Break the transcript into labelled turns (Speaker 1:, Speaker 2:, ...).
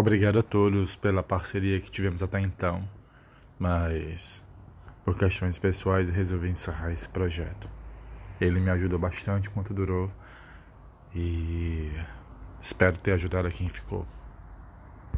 Speaker 1: Obrigado a todos pela parceria que tivemos até então, mas por questões pessoais resolvi encerrar esse projeto. Ele me ajudou bastante enquanto durou e espero ter ajudado a quem ficou.